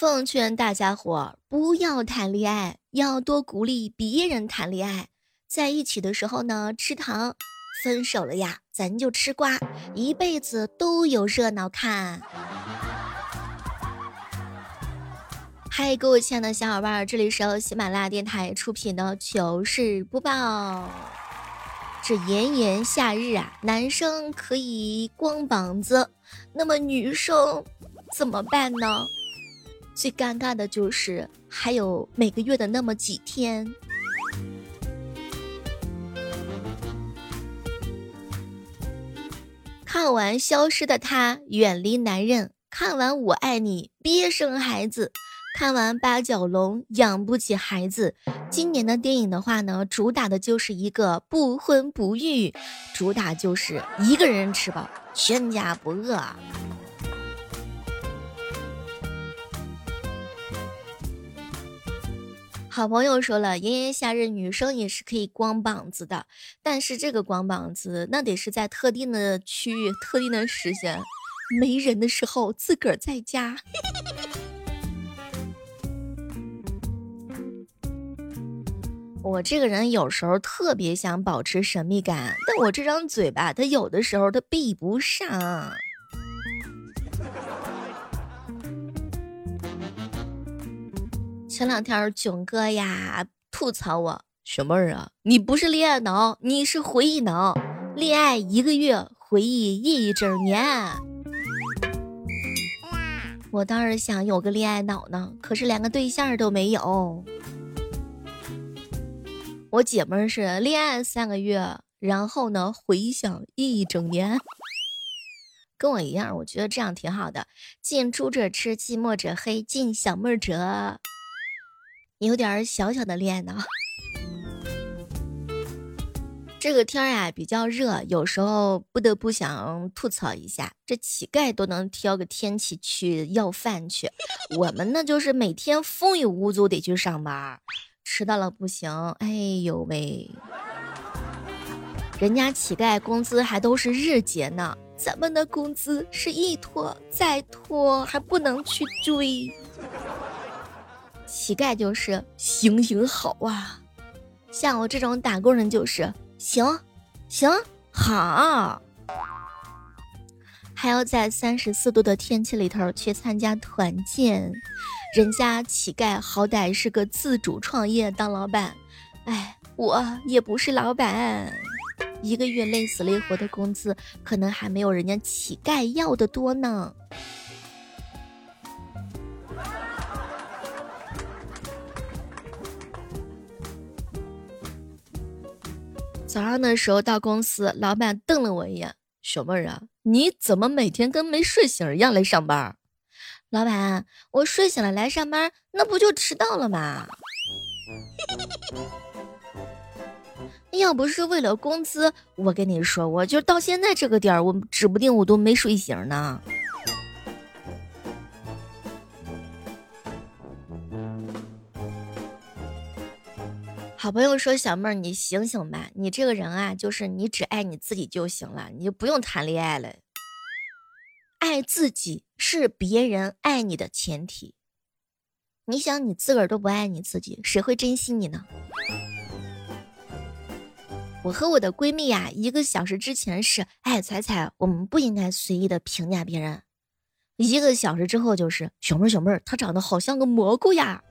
奉劝大家伙不要谈恋爱，要多鼓励别人谈恋爱。在一起的时候呢，吃糖；分手了呀，咱就吃瓜，一辈子都有热闹看。嗨，各位亲爱的小伙伴，这里是由喜马拉雅电台出品的糗事播报。这炎炎夏日啊，男生可以光膀子，那么女生怎么办呢？最尴尬的就是还有每个月的那么几天。看完《消失的她》，远离男人；看完《我爱你》，别生孩子；看完《八角笼》，养不起孩子。今年的电影的话呢，主打的就是一个不婚不育，主打就是一个人吃饱，全家不饿。好朋友说了，炎炎夏日女生也是可以光膀子的，但是这个光膀子那得是在特定的区域、特定的时间，没人的时候自个儿在家。我这个人有时候特别想保持神秘感，但我这张嘴巴，它有的时候它闭不上。前两天囧哥呀吐槽我，小妹儿啊，你不是恋爱脑，你是回忆脑。恋爱一个月，回忆一整年。我倒是想有个恋爱脑呢，可是连个对象都没有。我姐们儿是恋爱三个月，然后呢回想一整年，跟我一样，我觉得这样挺好的。近朱者赤，近墨者黑，近小妹儿者。有点小小的恋爱脑。这个天儿呀比较热，有时候不得不想吐槽一下，这乞丐都能挑个天气去要饭去，我们呢就是每天风雨无阻得去上班，迟到了不行。哎呦喂，人家乞丐工资还都是日结呢，咱们的工资是一拖再拖，还不能去追。乞丐就是行行好啊，像我这种打工人就是行行好，还要在三十四度的天气里头去参加团建，人家乞丐好歹是个自主创业当老板，哎，我也不是老板，一个月累死累活的工资可能还没有人家乞丐要的多呢。早上的时候到公司，老板瞪了我一眼：“小妹儿啊，你怎么每天跟没睡醒一样来上班？”老板，我睡醒了来上班，那不就迟到了吗？要不是为了工资，我跟你说，我就到现在这个点儿，我指不定我都没睡醒呢。好朋友说：“小妹儿，你醒醒吧，你这个人啊，就是你只爱你自己就行了，你就不用谈恋爱了。爱自己是别人爱你的前提。你想，你自个儿都不爱你自己，谁会珍惜你呢？”我和我的闺蜜呀，一个小时之前是：“哎，彩彩，我们不应该随意的评价别人。”一个小时之后就是：“小妹儿，小妹儿，她长得好像个蘑菇呀。”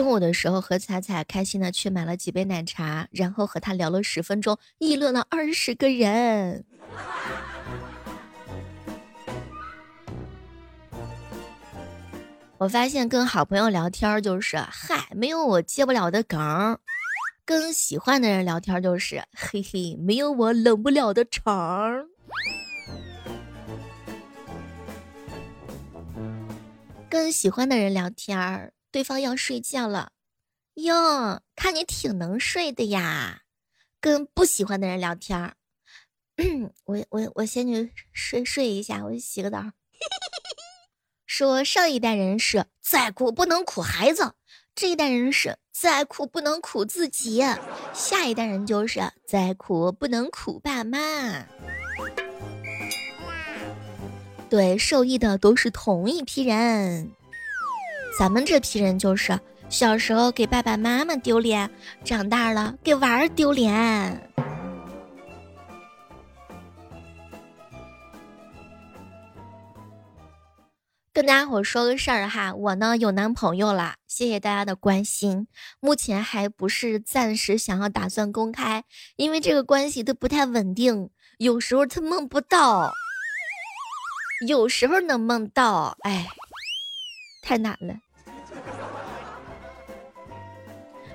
中午的时候，和彩彩开心的去买了几杯奶茶，然后和他聊了十分钟，议论了二十个人。我发现跟好朋友聊天就是，嗨，没有我接不了的梗；跟喜欢的人聊天就是，嘿嘿，没有我冷不了的肠。跟喜欢的人聊天儿。对方要睡觉了，哟，看你挺能睡的呀。跟不喜欢的人聊天儿，我我我先去睡睡一下，我去洗个澡。说上一代人是再苦不能苦孩子，这一代人是再苦不能苦自己，下一代人就是再苦不能苦爸妈。对，受益的都是同一批人。咱们这批人就是小时候给爸爸妈妈丢脸，长大了给娃儿丢脸。跟大家伙说个事儿哈，我呢有男朋友了，谢谢大家的关心。目前还不是暂时想要打算公开，因为这个关系都不太稳定，有时候他梦不到。有时候能梦到，哎，太难了。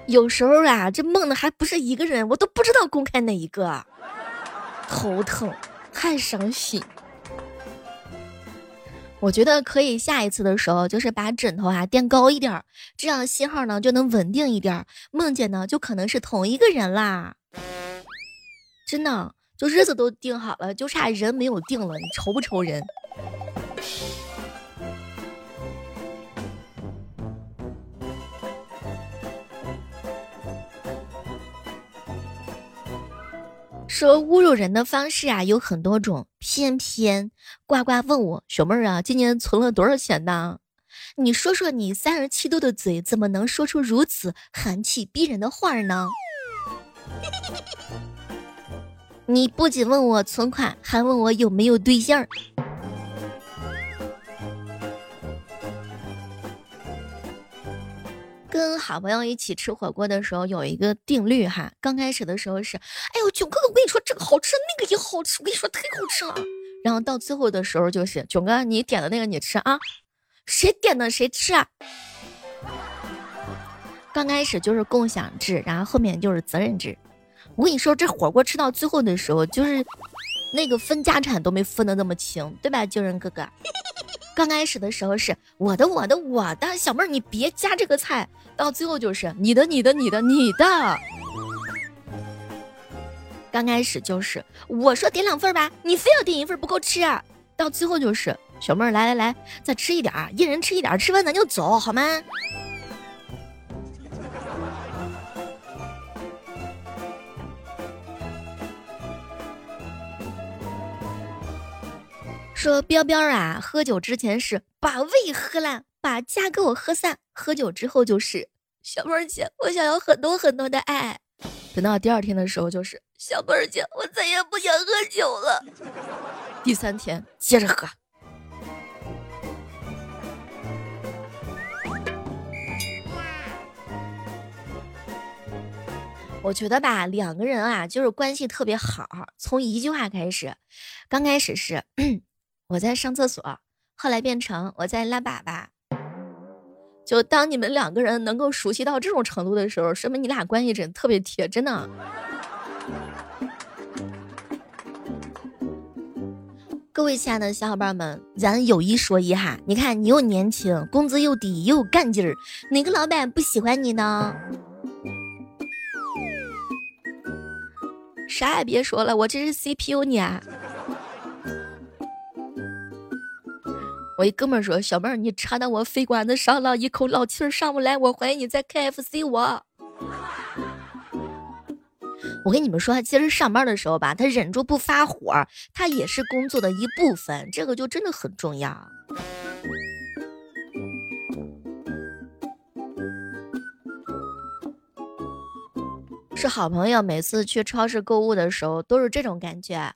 有时候啊，这梦的还不是一个人，我都不知道公开哪一个，头疼，太伤心。我觉得可以下一次的时候，就是把枕头啊垫高一点，这样信号呢就能稳定一点，梦见呢就可能是同一个人啦。真的，就日子都定好了，就差人没有定了，你愁不愁人？说侮辱人的方式啊有很多种，偏偏呱呱问我小妹儿啊，今年存了多少钱呢？你说说你三十七度的嘴怎么能说出如此寒气逼人的话呢？你不仅问我存款，还问我有没有对象。跟好朋友一起吃火锅的时候，有一个定律哈。刚开始的时候是，哎呦，囧哥哥，我跟你说这个好吃，那个也好吃，我跟你说太好吃了。然后到最后的时候就是，囧哥你点的那个你吃啊，谁点的谁吃啊。刚开始就是共享制，然后后面就是责任制。我跟你说，这火锅吃到最后的时候，就是那个分家产都没分的那么清，对吧，救人哥哥？刚开始的时候是我的，我的，我的，小妹儿你别加这个菜。到最后就是你的，你的，你的，你的。刚开始就是我说点两份吧，你非要点一份不够吃啊。到最后就是小妹儿来来来，再吃一点儿，一人吃一点儿，吃完咱就走，好吗？说彪彪啊，喝酒之前是把胃喝烂。把家给我喝散，喝酒之后就是小妹儿姐，我想要很多很多的爱。等到第二天的时候就是小妹儿姐，我再也不想喝酒了。第三天接着喝。我觉得吧，两个人啊，就是关系特别好，从一句话开始。刚开始是我在上厕所，后来变成我在拉粑粑。就当你们两个人能够熟悉到这种程度的时候，说明你俩关系真特别铁，真的。各位亲爱的小伙伴们，咱有一说一哈，你看你又年轻，工资又低，又有干劲儿，哪个老板不喜欢你呢？啥也别说了，我这是 CPU 你啊。我一哥们儿说：“小妹儿，你插到我肺管子上了，一口老气儿上不来，我怀疑你在 KFC 我。”我跟你们说，其实上班的时候吧，他忍住不发火，他也是工作的一部分，这个就真的很重要。是好朋友，每次去超市购物的时候都是这种感觉：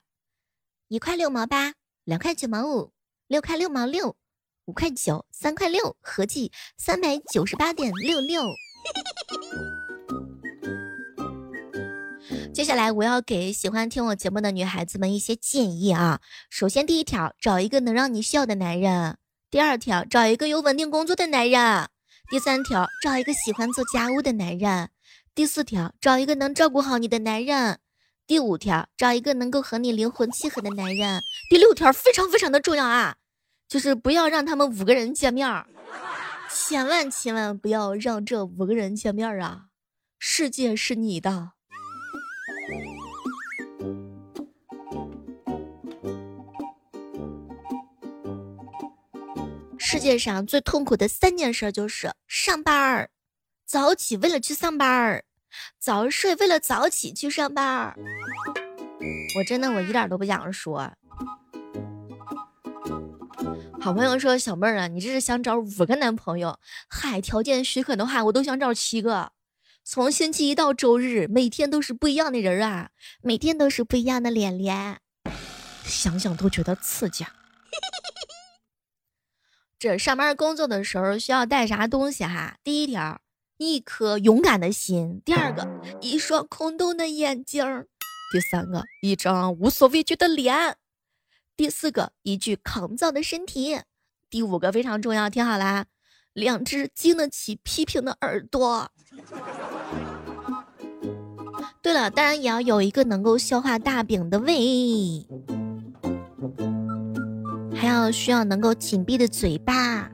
一块六毛八，两块九毛五。六块六毛六，五块九，三块六，合计三百九十八点六六。接下来我要给喜欢听我节目的女孩子们一些建议啊。首先，第一条，找一个能让你笑的男人；第二条，找一个有稳定工作的男人；第三条，找一个喜欢做家务的男人；第四条，找一个能照顾好你的男人。第五条，找一个能够和你灵魂契合的男人。第六条非常非常的重要啊，就是不要让他们五个人见面儿，千万千万不要让这五个人见面儿啊！世界是你的。世界上最痛苦的三件事就是上班儿、早起为了去上班儿，早睡为了早起去上班儿。我真的我一点都不想说。好朋友说：“小妹儿啊，你这是想找五个男朋友？嗨，条件许可的话，我都想找七个。从星期一到周日，每天都是不一样的人啊，每天都是不一样的脸脸，想想都觉得刺激。这上班工作的时候需要带啥东西哈？第一条，一颗勇敢的心；第二个，一双空洞的眼睛；第三个，一张无所畏惧的脸。”第四个，一具抗造的身体；第五个非常重要，听好啦，两只经得起批评的耳朵。对了，当然也要有一个能够消化大饼的胃，还要需要能够紧闭的嘴巴。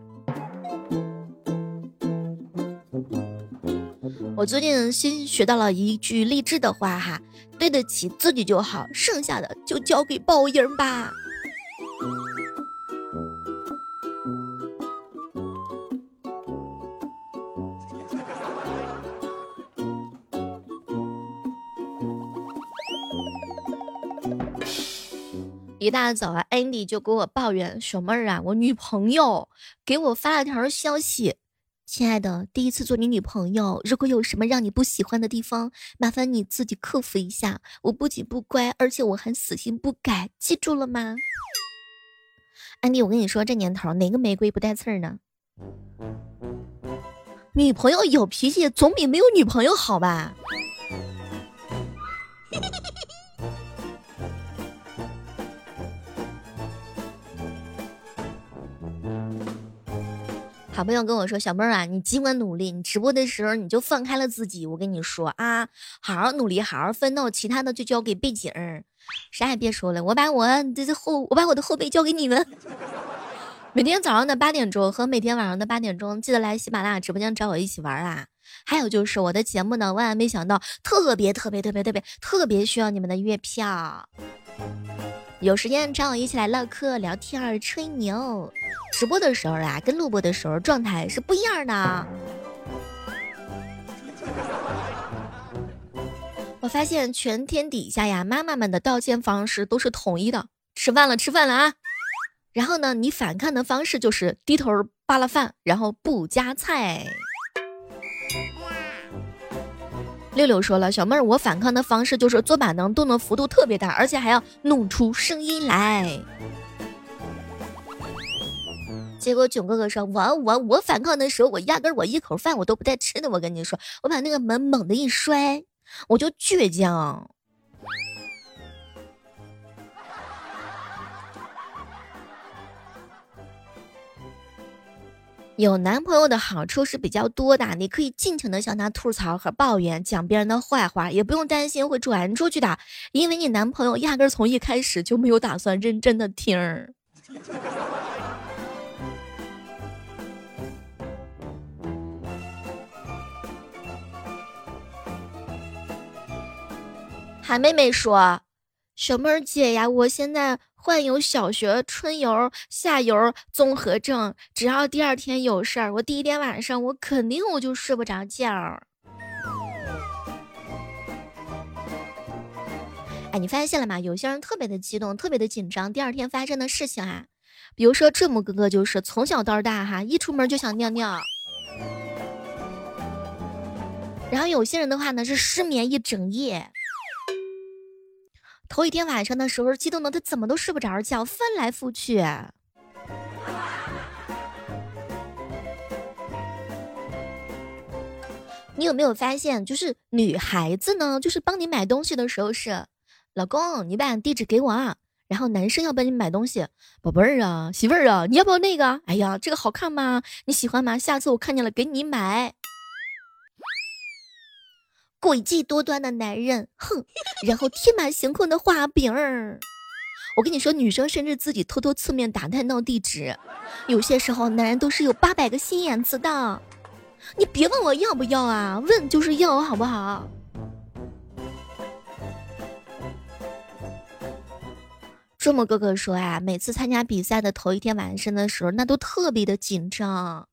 我最近新学到了一句励志的话哈，对得起自己就好，剩下的就交给报应吧。一大早啊，Andy 就给我抱怨：“小妹儿啊，我女朋友给我发了条消息，亲爱的，第一次做你女朋友，如果有什么让你不喜欢的地方，麻烦你自己克服一下。我不仅不乖，而且我还死心不改，记住了吗？”安迪，我跟你说，这年头哪个玫瑰不带刺儿呢？女朋友有脾气总比没有女朋友好吧？好朋友跟我说：“小妹儿啊，你尽管努力，你直播的时候你就放开了自己。我跟你说啊，好好努力，好好奋斗，其他的就交给背景，啥也别说了。我把我的后，我把我的后背交给你们。每天早上的八点钟和每天晚上的八点钟，记得来喜马拉雅直播间找我一起玩啊。还有就是我的节目呢，万万没想到，特别特别特别特别特别需要你们的月票。”有时间找我一起来唠嗑、聊天、吹牛。直播的时候啊，跟录播的时候状态是不一样的。我发现全天底下呀，妈妈们的道歉方式都是统一的：吃饭了，吃饭了啊。然后呢，你反抗的方式就是低头扒拉饭，然后不夹菜。六六说了，小妹儿，我反抗的方式就是坐板凳动的幅度特别大，而且还要弄出声音来。结果囧哥哥说，我我我反抗的时候，我压根我一口饭我都不带吃的。我跟你说，我把那个门猛的一摔，我就倔强。有男朋友的好处是比较多的，你可以尽情的向他吐槽和抱怨，讲别人的坏话，也不用担心会传出去的，因为你男朋友压根从一开始就没有打算认真的听。韩妹妹说：“小妹儿姐呀，我现在。”患有小学春游、夏游综合症，只要第二天有事儿，我第一天晚上我肯定我就睡不着觉。哎，你发现了吗？有些人特别的激动，特别的紧张，第二天发生的事情啊，比如说这么哥哥就是从小到大哈，一出门就想尿尿。然后有些人的话呢是失眠一整夜。头一天晚上的时候，激动的他怎么都睡不着觉，翻来覆去。你有没有发现，就是女孩子呢，就是帮你买东西的时候是，老公你把地址给我啊。然后男生要帮你买东西，宝贝儿啊，媳妇儿啊，你要不要那个？哎呀，这个好看吗？你喜欢吗？下次我看见了给你买。诡计多端的男人，哼！然后天马行空的画饼儿。我跟你说，女生甚至自己偷偷侧面打探到地址。有些时候，男人都是有八百个心眼子的。你别问我要不要啊，问就是要，好不好？这么哥哥说啊，每次参加比赛的头一天晚上的时候，那都特别的紧张。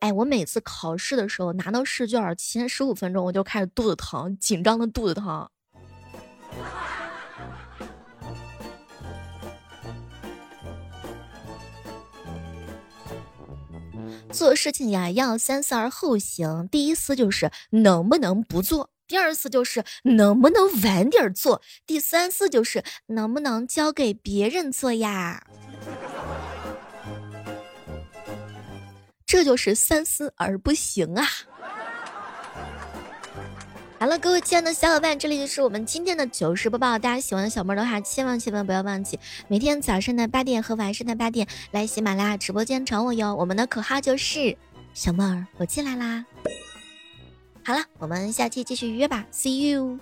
哎，我每次考试的时候拿到试卷，前十五分钟我就开始肚子疼，紧张的肚子疼。做事情呀，要三思而后行。第一思就是能不能不做，第二次就是能不能晚点做，第三次就是能不能交给别人做呀。这就是三思而不行啊。好了，各位亲爱的小伙伴，这里就是我们今天的糗事播报。大家喜欢小妹儿的话，千万千万不要忘记每天早上的八点和晚上的八点来喜马拉雅直播间找我哟。我们的口号就是小妹儿，我进来啦。好了，我们下期继续约吧，See you。